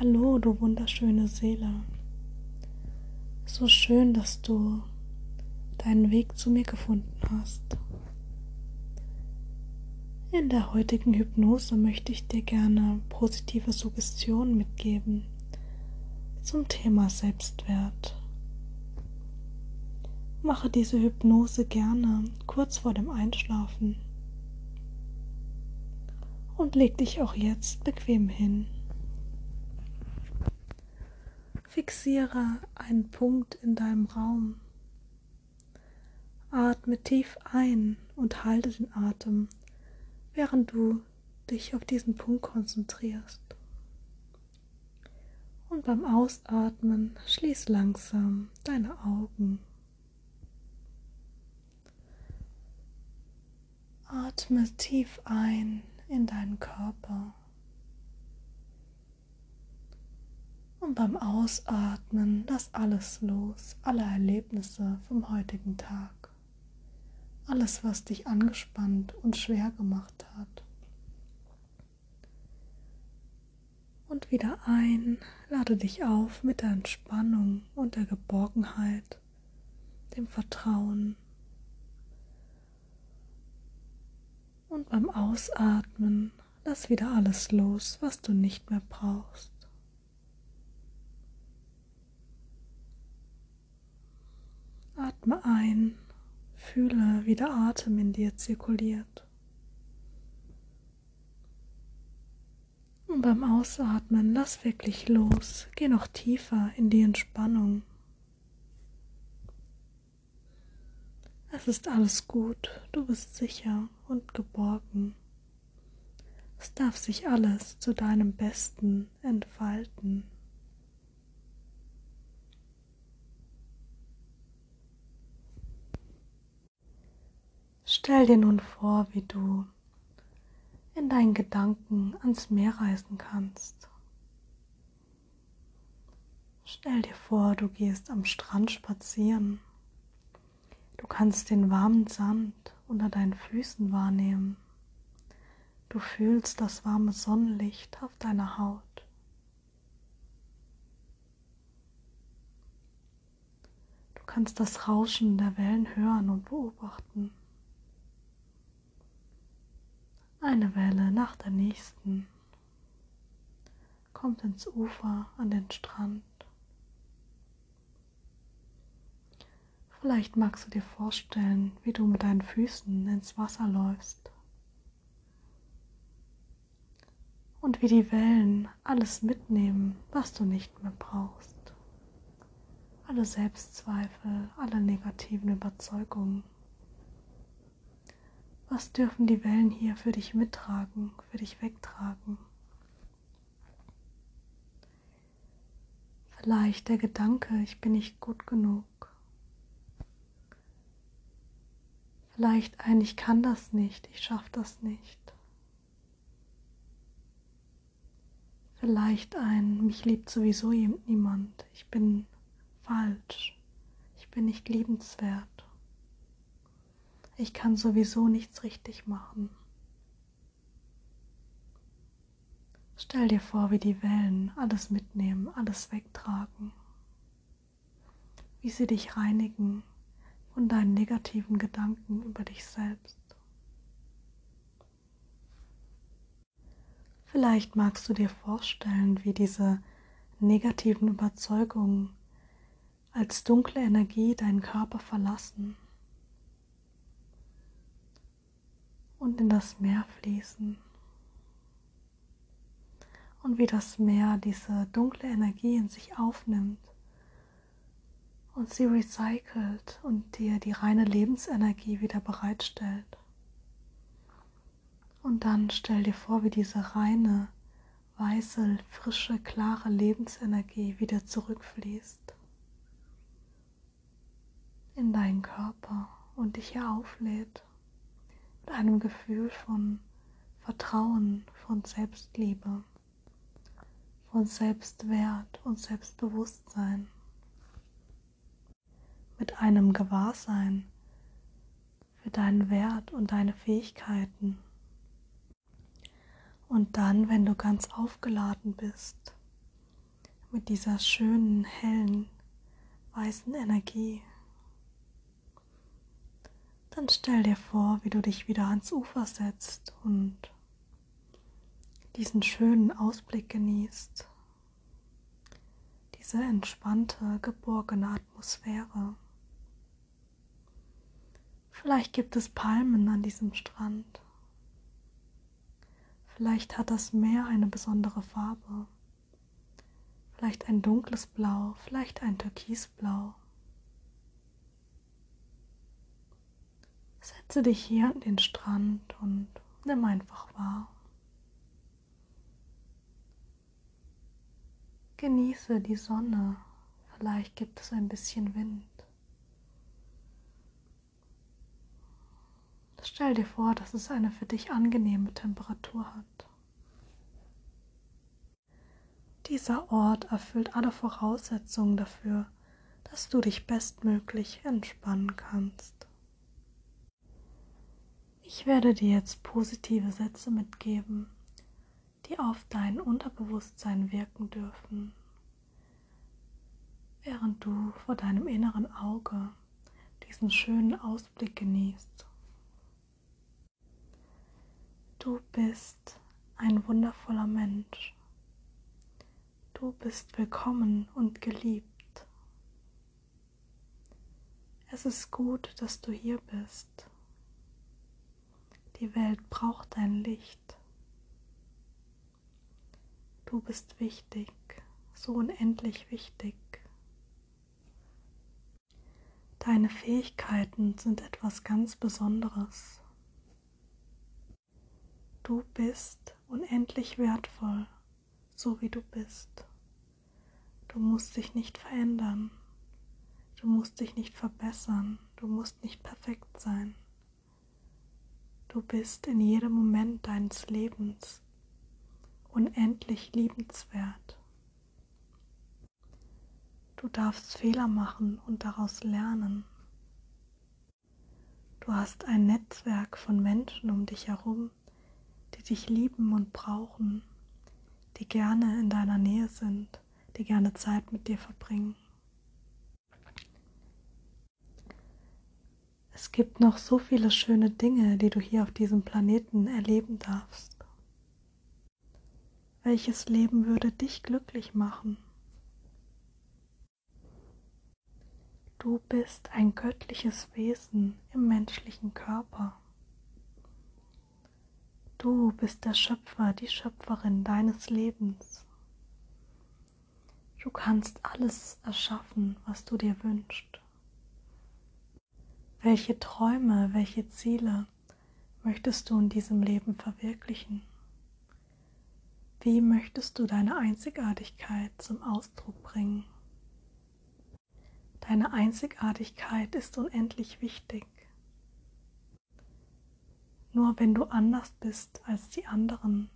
Hallo, du wunderschöne Seele. So schön, dass du deinen Weg zu mir gefunden hast. In der heutigen Hypnose möchte ich dir gerne positive Suggestionen mitgeben zum Thema Selbstwert. Mache diese Hypnose gerne kurz vor dem Einschlafen und leg dich auch jetzt bequem hin. Fixiere einen Punkt in deinem Raum. Atme tief ein und halte den Atem, während du dich auf diesen Punkt konzentrierst. Und beim Ausatmen schließ langsam deine Augen. Atme tief ein in deinen Körper. Und beim Ausatmen lass alles los, alle Erlebnisse vom heutigen Tag. Alles, was dich angespannt und schwer gemacht hat. Und wieder ein, lade dich auf mit der Entspannung und der Geborgenheit, dem Vertrauen Und beim Ausatmen lass wieder alles los, was du nicht mehr brauchst. Atme ein, fühle, wie der Atem in dir zirkuliert. Und beim Ausatmen lass wirklich los, geh noch tiefer in die Entspannung. Es ist alles gut, du bist sicher und geborgen. Es darf sich alles zu deinem Besten entfalten. Stell dir nun vor, wie du in deinen Gedanken ans Meer reisen kannst. Stell dir vor, du gehst am Strand spazieren Du kannst den warmen Sand unter deinen Füßen wahrnehmen. Du fühlst das warme Sonnenlicht auf deiner Haut. Du kannst das Rauschen der Wellen hören und beobachten. Eine Welle nach der nächsten kommt ins Ufer an den Strand. Vielleicht magst du dir vorstellen, wie du mit deinen Füßen ins Wasser läufst und wie die Wellen alles mitnehmen, was du nicht mehr brauchst. Alle Selbstzweifel, alle negativen Überzeugungen. Was dürfen die Wellen hier für dich mittragen, für dich wegtragen? Vielleicht der Gedanke, ich bin nicht gut genug. Vielleicht ein, ich kann das nicht, ich schaffe das nicht. Vielleicht ein, mich liebt sowieso niemand, ich bin falsch, ich bin nicht liebenswert. Ich kann sowieso nichts richtig machen. Stell dir vor, wie die Wellen alles mitnehmen, alles wegtragen, wie sie dich reinigen, von deinen negativen Gedanken über dich selbst. Vielleicht magst du dir vorstellen, wie diese negativen Überzeugungen als dunkle Energie deinen Körper verlassen und in das Meer fließen. Und wie das Meer diese dunkle Energie in sich aufnimmt und sie recycelt und dir die reine Lebensenergie wieder bereitstellt. Und dann stell dir vor, wie diese reine, weiße, frische, klare Lebensenergie wieder zurückfließt in deinen Körper und dich hier auflädt einem Gefühl von Vertrauen, von Selbstliebe, von Selbstwert und Selbstbewusstsein mit einem Gewahrsein für deinen Wert und deine Fähigkeiten. Und dann, wenn du ganz aufgeladen bist, mit dieser schönen, hellen, weißen Energie. Dann stell dir vor, wie du dich wieder ans Ufer setzt und diesen schönen Ausblick genießt, diese entspannte, geborgene Atmosphäre. Vielleicht gibt es Palmen an diesem Strand. Vielleicht hat das Meer eine besondere Farbe. Vielleicht ein dunkles Blau, vielleicht ein Türkisblau. Setze dich hier an den Strand und nimm einfach wahr. Genieße die Sonne, vielleicht gibt es ein bisschen Wind. Stell dir vor, dass es eine für dich angenehme Temperatur hat. Dieser Ort erfüllt alle Voraussetzungen dafür, dass du dich bestmöglich entspannen kannst. Ich werde dir jetzt positive Sätze mitgeben, die auf dein Unterbewusstsein wirken dürfen, während du vor deinem inneren Auge diesen schönen Ausblick genießt. Du bist ein wundervoller Mensch. Du bist willkommen und geliebt. Es ist gut, dass du hier bist. Die Welt braucht dein Licht. Du bist wichtig, so unendlich wichtig. Deine Fähigkeiten sind etwas ganz Besonderes. Du bist unendlich wertvoll, so wie du bist. Du musst dich nicht verändern. Du musst dich nicht verbessern. Du musst nicht perfekt sein. Du bist in jedem Moment deines Lebens unendlich liebenswert. Du darfst Fehler machen und daraus lernen. Du hast ein Netzwerk von Menschen um dich herum, die dich lieben und brauchen, die gerne in deiner Nähe sind, die gerne Zeit mit dir verbringen. Es gibt noch so viele schöne Dinge, die du hier auf diesem Planeten erleben darfst. Welches Leben würde dich glücklich machen? Du bist ein göttliches Wesen im menschlichen Körper. Du bist der Schöpfer, die Schöpferin deines Lebens. Du kannst alles erschaffen, was du dir wünschst. Welche Träume, welche Ziele möchtest du in diesem Leben verwirklichen? Wie möchtest du deine Einzigartigkeit zum Ausdruck bringen? Deine Einzigartigkeit ist unendlich wichtig. Nur wenn du anders bist als die anderen,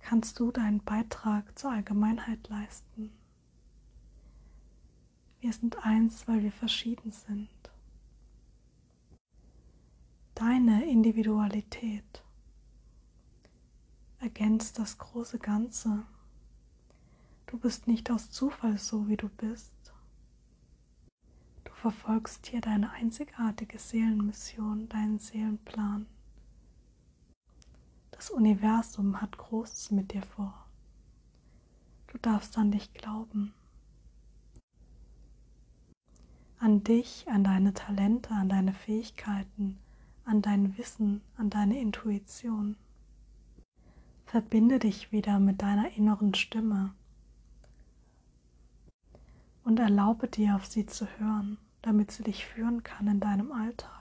kannst du deinen Beitrag zur Allgemeinheit leisten. Wir sind eins, weil wir verschieden sind. Deine Individualität ergänzt das große Ganze. Du bist nicht aus Zufall so, wie du bist. Du verfolgst hier deine einzigartige Seelenmission, deinen Seelenplan. Das Universum hat Großes mit dir vor. Du darfst an dich glauben. An dich, an deine Talente, an deine Fähigkeiten, an dein Wissen, an deine Intuition. Verbinde dich wieder mit deiner inneren Stimme und erlaube dir, auf sie zu hören, damit sie dich führen kann in deinem Alltag.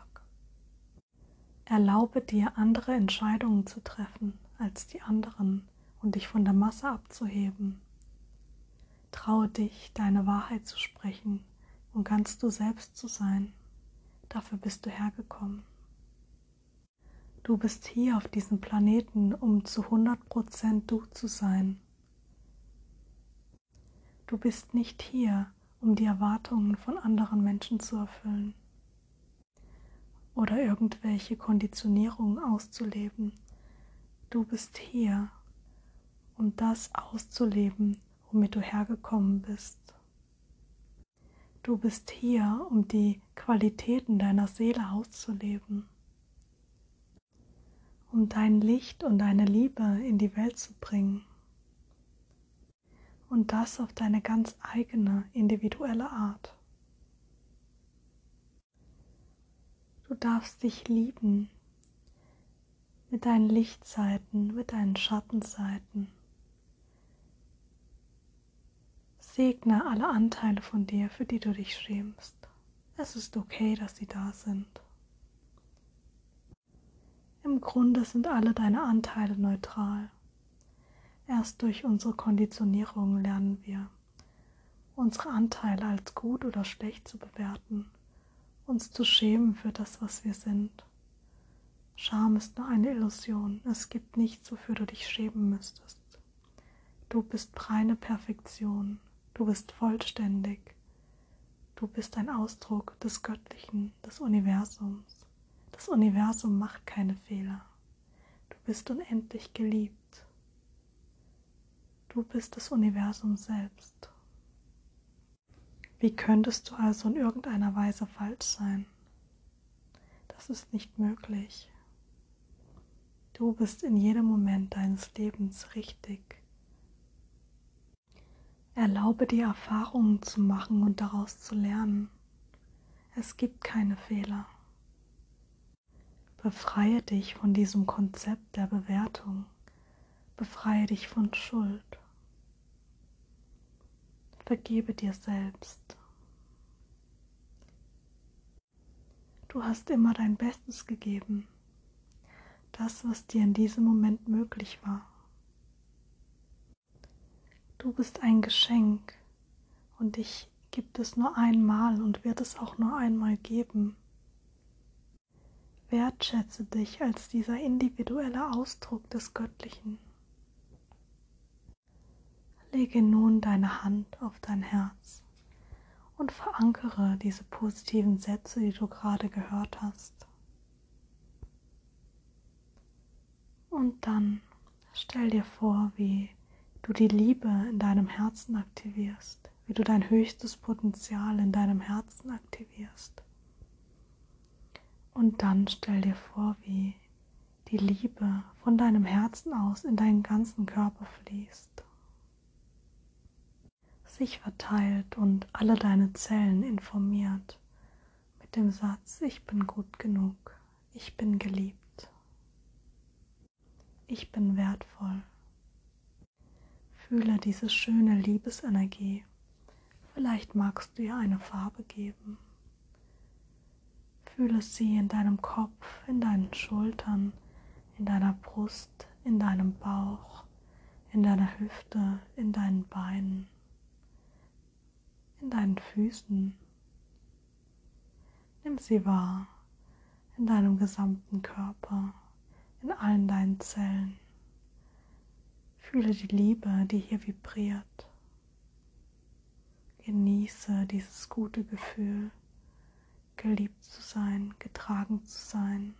Erlaube dir, andere Entscheidungen zu treffen als die anderen und dich von der Masse abzuheben. Traue dich, deine Wahrheit zu sprechen und ganz du selbst zu sein. Dafür bist du hergekommen. Du bist hier auf diesem Planeten, um zu 100% du zu sein. Du bist nicht hier, um die Erwartungen von anderen Menschen zu erfüllen oder irgendwelche Konditionierungen auszuleben. Du bist hier, um das auszuleben, womit du hergekommen bist. Du bist hier, um die Qualitäten deiner Seele auszuleben, um dein Licht und deine Liebe in die Welt zu bringen. Und das auf deine ganz eigene, individuelle Art. Du darfst dich lieben mit deinen Lichtseiten, mit deinen Schattenseiten. Segne alle Anteile von dir, für die du dich schämst. Es ist okay, dass sie da sind. Im Grunde sind alle deine Anteile neutral. Erst durch unsere Konditionierung lernen wir, unsere Anteile als gut oder schlecht zu bewerten, uns zu schämen für das, was wir sind. Scham ist nur eine Illusion. Es gibt nichts, wofür du dich schämen müsstest. Du bist reine Perfektion. Du bist vollständig. Du bist ein Ausdruck des Göttlichen, des Universums. Das Universum macht keine Fehler. Du bist unendlich geliebt. Du bist das Universum selbst. Wie könntest du also in irgendeiner Weise falsch sein? Das ist nicht möglich. Du bist in jedem Moment deines Lebens richtig. Erlaube dir Erfahrungen zu machen und daraus zu lernen. Es gibt keine Fehler. Befreie dich von diesem Konzept der Bewertung. Befreie dich von Schuld. Vergebe dir selbst. Du hast immer dein Bestes gegeben. Das, was dir in diesem Moment möglich war. Du bist ein Geschenk und dich gibt es nur einmal und wird es auch nur einmal geben. Wertschätze dich als dieser individuelle Ausdruck des Göttlichen. Lege nun deine Hand auf dein Herz und verankere diese positiven Sätze, die du gerade gehört hast. Und dann stell dir vor, wie du die Liebe in deinem Herzen aktivierst, wie du dein höchstes Potenzial in deinem Herzen aktivierst. Und dann stell dir vor, wie die Liebe von deinem Herzen aus in deinen ganzen Körper fließt, sich verteilt und alle deine Zellen informiert mit dem Satz, ich bin gut genug, ich bin geliebt, ich bin wertvoll. Fühle diese schöne Liebesenergie. Vielleicht magst du ihr eine Farbe geben. Fühle sie in deinem Kopf, in deinen Schultern, in deiner Brust, in deinem Bauch, in deiner Hüfte, in deinen Beinen, in deinen Füßen. Nimm sie wahr in deinem gesamten Körper, in allen deinen Zellen. Fühle die Liebe, die hier vibriert. Genieße dieses gute Gefühl, geliebt zu sein, getragen zu sein.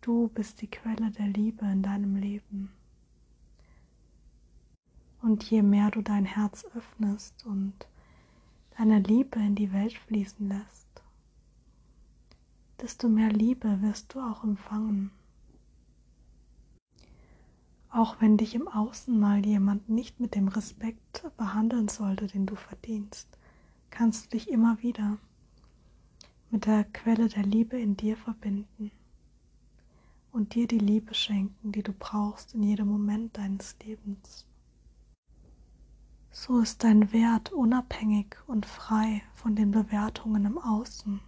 Du bist die Quelle der Liebe in deinem Leben. Und je mehr du dein Herz öffnest und deine Liebe in die Welt fließen lässt, desto mehr Liebe wirst du auch empfangen. Auch wenn dich im Außen mal jemand nicht mit dem Respekt behandeln sollte, den du verdienst, kannst du dich immer wieder mit der Quelle der Liebe in dir verbinden und dir die Liebe schenken, die du brauchst in jedem Moment deines Lebens. So ist dein Wert unabhängig und frei von den Bewertungen im Außen,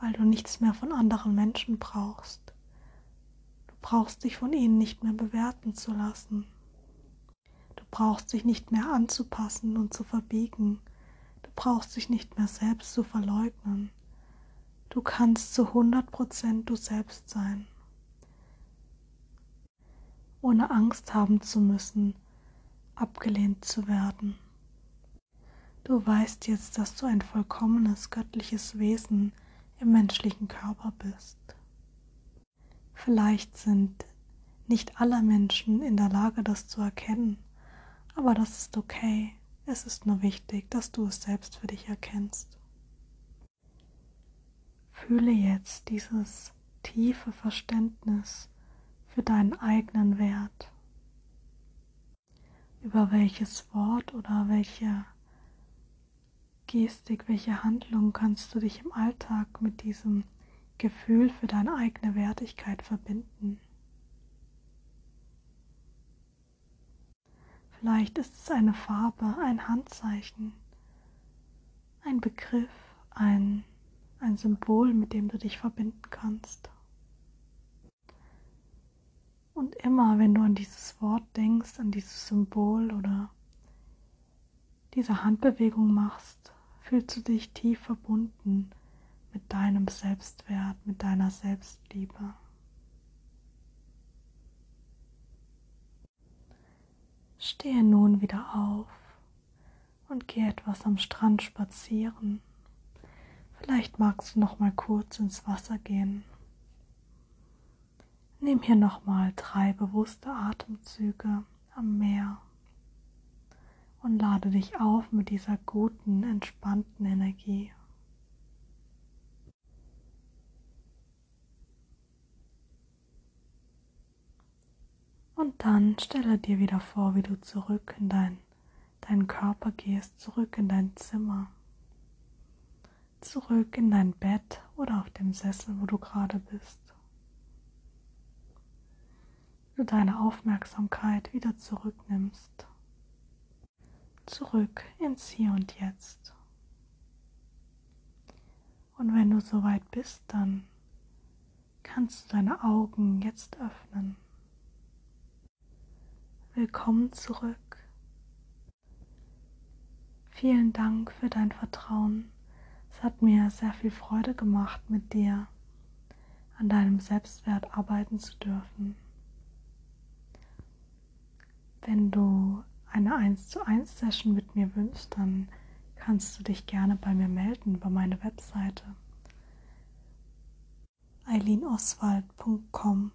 weil du nichts mehr von anderen Menschen brauchst brauchst dich von ihnen nicht mehr bewerten zu lassen. Du brauchst dich nicht mehr anzupassen und zu verbiegen. Du brauchst dich nicht mehr selbst zu verleugnen. Du kannst zu 100% du selbst sein, ohne Angst haben zu müssen, abgelehnt zu werden. Du weißt jetzt, dass du ein vollkommenes göttliches Wesen im menschlichen Körper bist. Vielleicht sind nicht aller Menschen in der Lage, das zu erkennen, aber das ist okay. Es ist nur wichtig, dass du es selbst für dich erkennst. Fühle jetzt dieses tiefe Verständnis für deinen eigenen Wert. Über welches Wort oder welche Gestik, welche Handlung kannst du dich im Alltag mit diesem Gefühl für deine eigene Wertigkeit verbinden? Vielleicht ist es eine Farbe, ein Handzeichen, ein Begriff, ein, ein Symbol, mit dem du dich verbinden kannst. Und immer, wenn du an dieses Wort denkst, an dieses Symbol oder diese Handbewegung machst, fühlst du dich tief verbunden mit deinem Selbstwert, mit deiner Selbstliebe. Stehe nun wieder auf und geh etwas am Strand spazieren. Vielleicht magst du noch mal kurz ins Wasser gehen. Nimm hier noch mal drei bewusste Atemzüge am Meer und lade dich auf mit dieser guten, entspannten Energie. Und dann stelle dir wieder vor, wie du zurück in dein, deinen Körper gehst, zurück in dein Zimmer, zurück in dein Bett oder auf dem Sessel, wo du gerade bist. Du deine Aufmerksamkeit wieder zurücknimmst zurück ins Hier und Jetzt. Und wenn du soweit bist, dann kannst du deine Augen jetzt öffnen. Willkommen zurück. Vielen Dank für dein Vertrauen. Es hat mir sehr viel Freude gemacht, mit dir an deinem Selbstwert arbeiten zu dürfen. Wenn du eine 1 zu 1 Session mit mir wünschst, dann kannst du dich gerne bei mir melden über meine Webseite eileenoswald.com.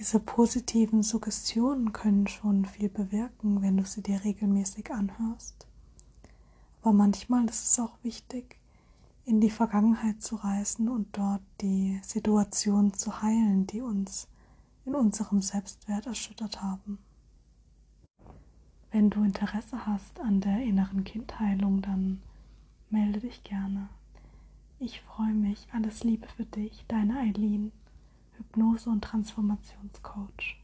Diese positiven Suggestionen können schon viel bewirken, wenn du sie dir regelmäßig anhörst. Aber manchmal ist es auch wichtig, in die Vergangenheit zu reisen und dort die Situationen zu heilen, die uns in unserem Selbstwert erschüttert haben. Wenn du Interesse hast an der inneren Kindheilung, dann melde dich gerne. Ich freue mich. Alles Liebe für dich, deine Eileen, Hypnose- und Transformationscoach.